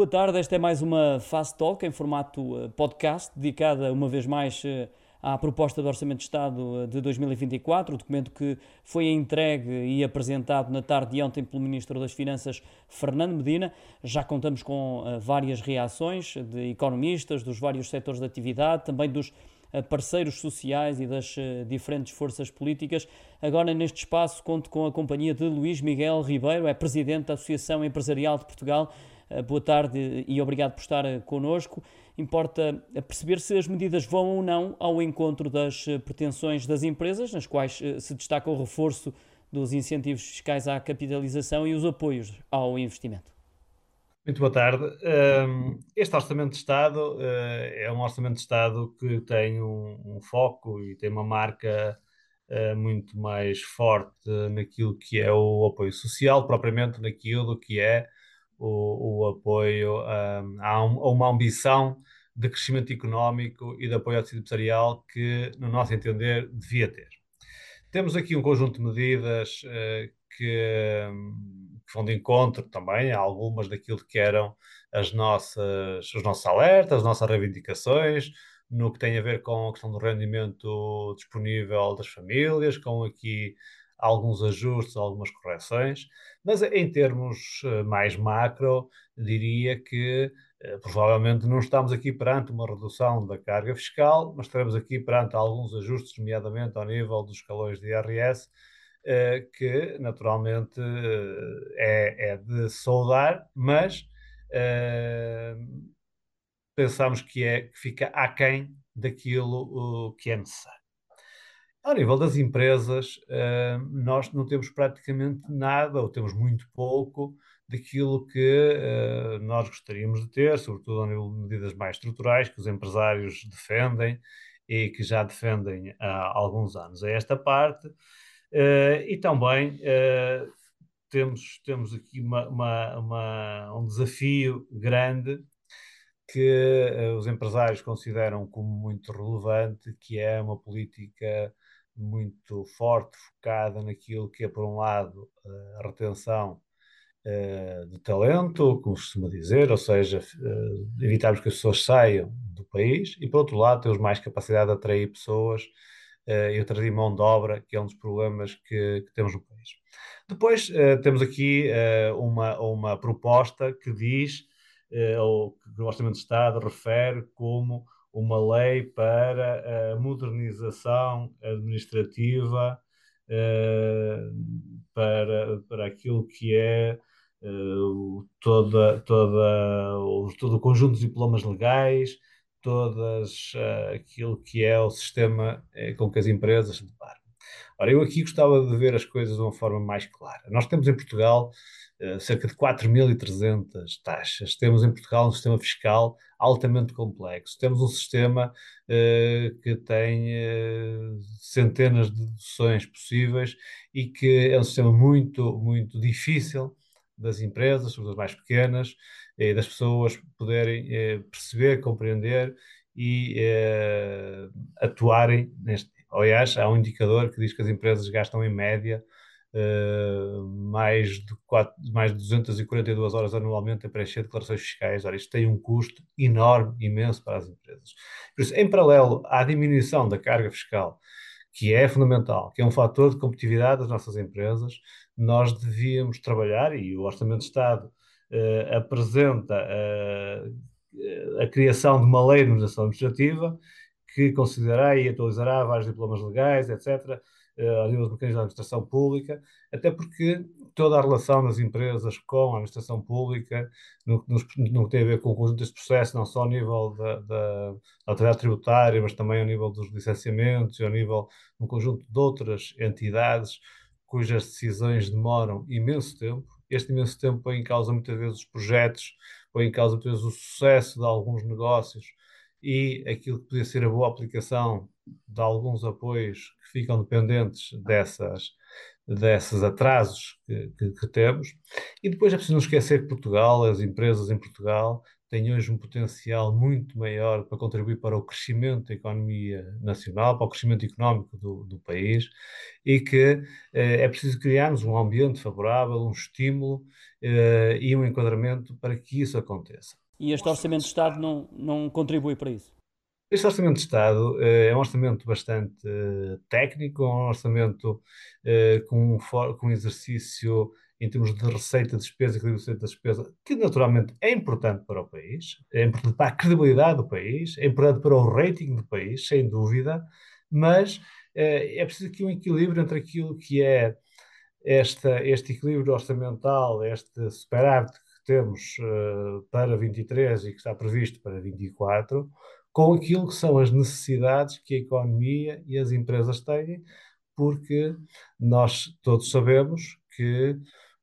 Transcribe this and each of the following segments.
Boa tarde, esta é mais uma Fast Talk em formato eh, podcast, dedicada uma vez mais eh, à proposta do Orçamento de Estado eh, de 2024, o documento que foi entregue e apresentado na tarde de ontem pelo Ministro das Finanças, Fernando Medina. Já contamos com várias reações de economistas, dos vários setores de atividade, também dos parceiros sociais e das diferentes forças políticas. Agora, neste espaço, conto com a companhia de Luís Miguel Ribeiro, é Presidente da Associação Empresarial de Portugal boa tarde e obrigado por estar eh, connosco. Importa eh, perceber se as medidas vão ou não ao encontro das pretensões das empresas, nas quais se destaca o reforço dos incentivos fiscais à capitalização e os apoios ao investimento. Muito boa tarde. Este Orçamento de Estado é um Orçamento de Estado que tem um, foco e tem uma marca muito mais forte naquilo que é o apoio social, propriamente naquilo que é o, o apoio a, um, a, uma ambição de crescimento económico e de apoio ao tecido empresarial que, no nosso entender, devia ter. Temos aqui um conjunto de medidas uh, que, um, que, vão de encontro também a algumas daquilo que eram as nossas, os nossos alertas, as nossas reivindicações, no que tem a ver com a questão do rendimento disponível das famílias, com aqui alguns ajustes, algumas correções, mas em termos eh, mais macro, diria que eh, provavelmente não estamos aqui perante uma redução da carga fiscal, mas estaremos aqui perante alguns ajustes, nomeadamente ao nível dos escalões de IRS, eh, que naturalmente é, é de saudar, mas pensamos que, é, que fica aquém daquilo que é necessário. Ao nível das empresas, uh, nós não temos praticamente nada, ou temos muito pouco, daquilo que uh, nós gostaríamos de ter, sobretudo ao nível de medidas mais estruturais, que os empresários defendem e que já defendem há alguns anos. É esta parte. Uh, e também temos, temos aqui uma, uma, uma, um desafio grande que os empresários consideram como muito relevante, que é uma política muito forte, focada naquilo que é, por um lado, a retenção uh, de talento, como costuma dizer, ou seja, uh, evitarmos que as pessoas saiam do país, e, por outro lado, temos mais capacidade de atrair pessoas uh, e atrair mão de obra, que é um dos problemas que, que temos no país. Depois, temos aqui uma, uma proposta que diz, ou que o Orçamento de Estado refere como uma lei para a modernização administrativa uh, para, para aquilo que é uh, toda, toda, todo o conjunto de diplomas legais, todas uh, aquilo que é o sistema com que as empresas se deparam. Ora, eu aqui gostava de ver as coisas de uma forma mais clara. Nós temos em Portugal uh, cerca de 4.300 taxas. Temos em Portugal um sistema fiscal altamente complexo. Temos um sistema uh, que tem uh, centenas de deduções possíveis e que é um sistema muito, muito difícil das empresas, sobretudo mais pequenas, das pessoas poderem perceber, compreender e atuarem neste Aliás, há um indicador que diz que as empresas gastam em média uh, mais, de 4, mais de 242 horas anualmente a preencher declarações fiscais. Ora, isto tem um custo enorme, imenso para as empresas. Por isso, em paralelo à diminuição da carga fiscal, que é fundamental, que é um fator de competitividade das nossas empresas, nós devíamos trabalhar, e o Orçamento de Estado uh, apresenta uh, a criação de uma lei de modernização administrativa que considerará e atualizará vários diplomas legais, etc., eh, a nível dos mecanismos da administração pública, até porque toda a relação das empresas com a administração pública, no, no que tem a ver com o conjunto deste processo, não só ao nível da, da, da autoridade tributária, mas também ao nível dos licenciamentos e ao nível de um conjunto de outras entidades cujas decisões demoram imenso tempo. Este imenso tempo põe em causa muitas vezes os projetos, põe em causa muitas vezes o sucesso de alguns negócios e aquilo que podia ser a boa aplicação de alguns apoios que ficam dependentes dessas, desses atrasos que, que, que, temos. E depois é preciso não esquecer que Portugal, as empresas em Portugal, tem hoje um potencial muito maior para contribuir para o crescimento da economia nacional, para o crescimento económico do, do país e que eh, é preciso criarmos um ambiente favorável, um estímulo eh, e um enquadramento para que isso aconteça. E este Orçamento de Estado não, não contribui para isso? Este Orçamento de Estado eh, é um orçamento bastante eh, técnico, é um orçamento eh, com, com um exercício em termos de receita, despesa e receita da despesa, que naturalmente é importante para o país, é importante para a credibilidade do país, é importante para o rating do país, sem dúvida, mas é preciso aqui um equilíbrio entre aquilo que é esta, este equilíbrio orçamental, este superávit que temos uh, para 23 e que está previsto para 24, com aquilo que são as necessidades que a economia e as empresas têm, porque nós todos sabemos que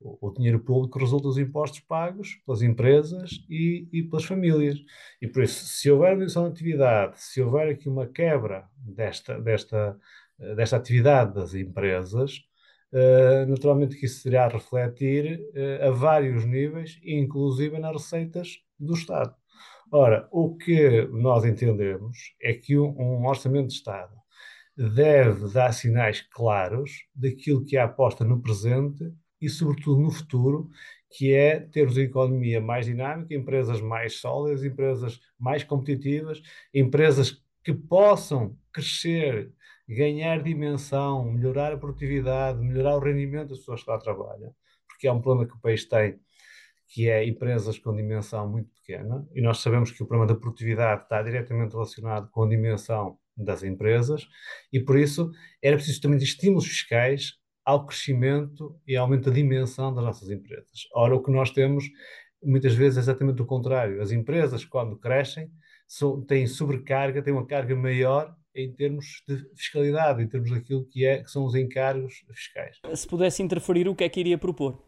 o dinheiro público resulta dos impostos pagos pelas empresas e, e, pelas famílias. E por isso, se houver redução de atividade, se houver aqui uma quebra desta, desta, desta atividade das empresas, uh, naturalmente que isso irá refletir uh, a vários níveis, inclusive nas receitas do Estado. Ora, o que nós entendemos é que um, um orçamento de Estado deve dar sinais claros daquilo que é aposta no presente e, sobretudo, no futuro, que é termos uma economia mais dinâmica, empresas mais sólidas, empresas mais competitivas, empresas que possam crescer, ganhar dimensão, melhorar a produtividade, melhorar o rendimento das pessoas que lá trabalham, porque é um problema que o país tem que é empresas com dimensão muito pequena, e nós sabemos que o problema da produtividade está diretamente relacionado com a dimensão das empresas, e por isso era preciso também de estímulos fiscais ao crescimento e aumento da dimensão das nossas empresas. Ora, o que nós temos muitas vezes é exatamente o contrário. As empresas, quando crescem, têm sobrecarga, têm uma carga maior em termos de fiscalidade, em termos daquilo que, é, que são os encargos fiscais. Se pudesse interferir, o que é que iria propor?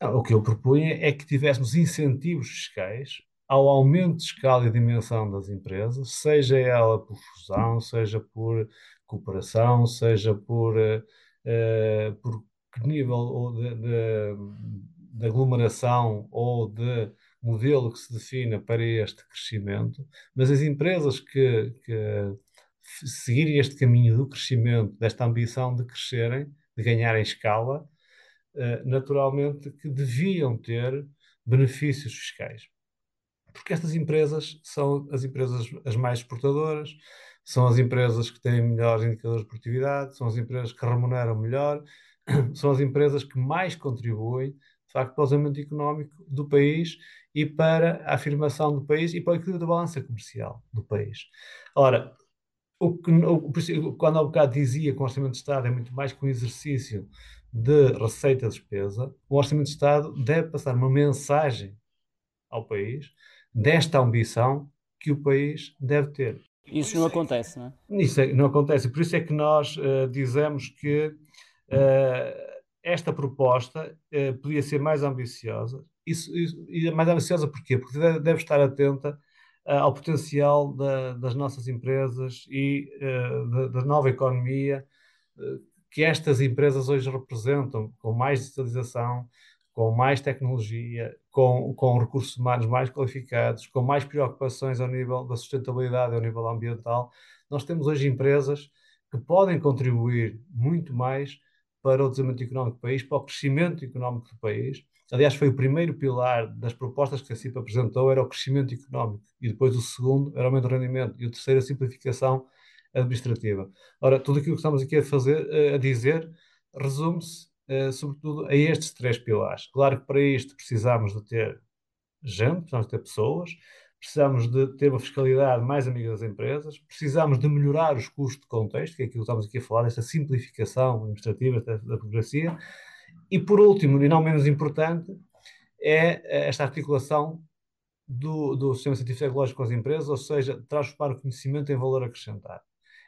Não, o que eu propunha é que tivéssemos incentivos fiscais ao aumento de escala e dimensão das empresas, seja ela por fusão, seja por cooperação, seja por, uh, por nível de, de, de, aglomeração ou de modelo que se defina para este crescimento, mas as empresas que, que seguirem este caminho do crescimento, desta ambição de crescerem, de ganharem escala, eh, naturalmente que deviam ter benefícios fiscais. Porque estas empresas são as empresas as mais exportadoras, são as empresas que têm melhores indicadores de produtividade, são as empresas que remuneram melhor, são as empresas que mais contribuem, de facto, para o desenvolvimento económico do país e para a afirmação do país e para o equilíbrio da balança comercial do país. Ora, o que, o, quando há bocado dizia que o Orçamento de Estado é muito mais que um exercício de receita e despesa, o Orçamento de Estado deve passar uma mensagem ao país desta ambição que o país deve ter. Isso não acontece, não é? Isso é, não acontece. Por isso é que nós uh, dizemos que uh, esta proposta uh, podia ser mais ambiciosa. Isso, isso, e mais ambiciosa porquê? Porque deve, deve estar atenta ao potencial da, das nossas empresas e da, da, nova economia que estas empresas hoje representam, com mais digitalização, com mais tecnologia, com, com recursos humanos mais qualificados, com mais preocupações ao nível da sustentabilidade, ao nível ambiental, nós temos hoje empresas que podem contribuir muito mais para o desenvolvimento económico do país, para o crescimento económico do país. Aliás, foi o primeiro pilar das propostas que a CIP apresentou, era o crescimento económico, e depois o segundo era o aumento do rendimento, e o terceiro a simplificação administrativa. Ora, tudo aquilo que estamos aqui a fazer, eh, a dizer, resume-se uh, sobretudo a estes três pilares. Claro que para isto precisamos de ter gente, precisamos de ter pessoas, precisamos de ter uma fiscalidade mais amiga das empresas, precisamos de melhorar os custos de contexto, que é aquilo que estamos aqui a falar, esta simplificação administrativa da, burocracia, e por último, e não menos importante, é esta articulação do, do sistema científico tecnológico com as empresas, ou seja, transformar o conhecimento em valor acrescentado.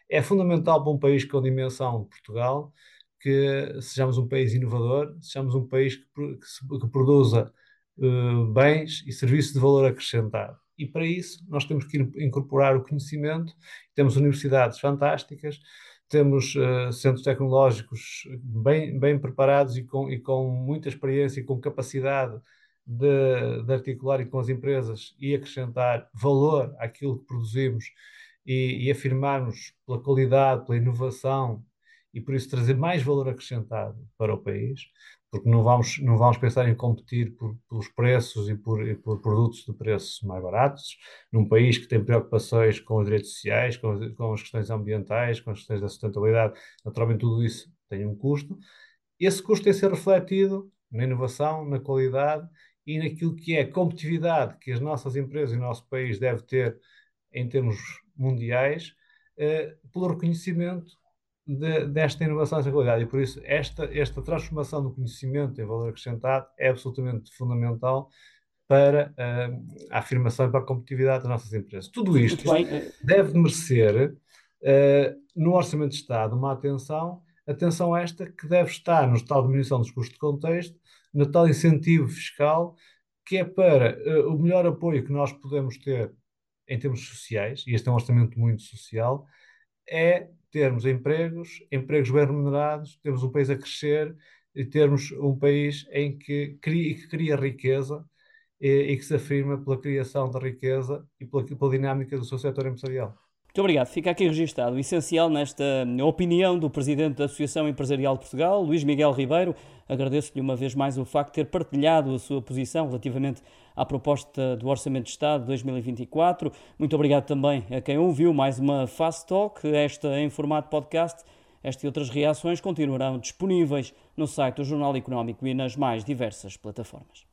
É fundamental para um país com a dimensão de Portugal que sejamos um país inovador, sejamos um país que, que, que produza uh, bens e serviços de valor acrescentado. E para isso nós temos que incorporar o conhecimento, temos universidades fantásticas, temos uh, centros tecnológicos bem, bem preparados e com, e com muita experiência e com capacidade de, de articular com as empresas e acrescentar valor àquilo que produzimos e, e afirmarmos pela qualidade, pela inovação e por isso trazer mais valor acrescentado para o país, porque não vamos, não vamos pensar em competir por, pelos preços e por, e por, produtos de preços mais baratos, num país que tem preocupações com os direitos sociais, com, com as questões ambientais, com as questões da sustentabilidade, naturalmente tudo isso tem um custo. Esse custo tem de ser refletido na inovação, na qualidade e naquilo que é a competitividade que as nossas empresas e o nosso país deve ter em termos mundiais, eh, pelo reconhecimento de, desta inovação e qualidade. E por isso, esta, esta transformação do conhecimento em valor acrescentado é absolutamente fundamental para uh, a afirmação e para a competitividade das nossas empresas. Tudo isto deve merecer, uh, no Orçamento de Estado, uma atenção, atenção esta que deve estar no tal diminuição dos custos de contexto, no tal incentivo fiscal, que é para uh, o melhor apoio que nós podemos ter em termos sociais, e este é um orçamento muito social, é termos empregos, empregos bem remunerados, termos um país a crescer e termos um país em que cria, que cria riqueza e, e, que se afirma pela criação da riqueza e pela, pela dinâmica do seu setor empresarial. Muito obrigado. Fica aqui registado o essencial nesta opinião do Presidente da Associação Empresarial de Portugal, Luís Miguel Ribeiro. Agradeço-lhe uma vez mais o facto de ter partilhado a sua posição relativamente à proposta do Orçamento de Estado de 2024. Muito obrigado também a quem ouviu mais uma Fast Talk, esta em formato podcast. Esta e outras reações continuarão disponíveis no site do Jornal Económico e nas mais diversas plataformas.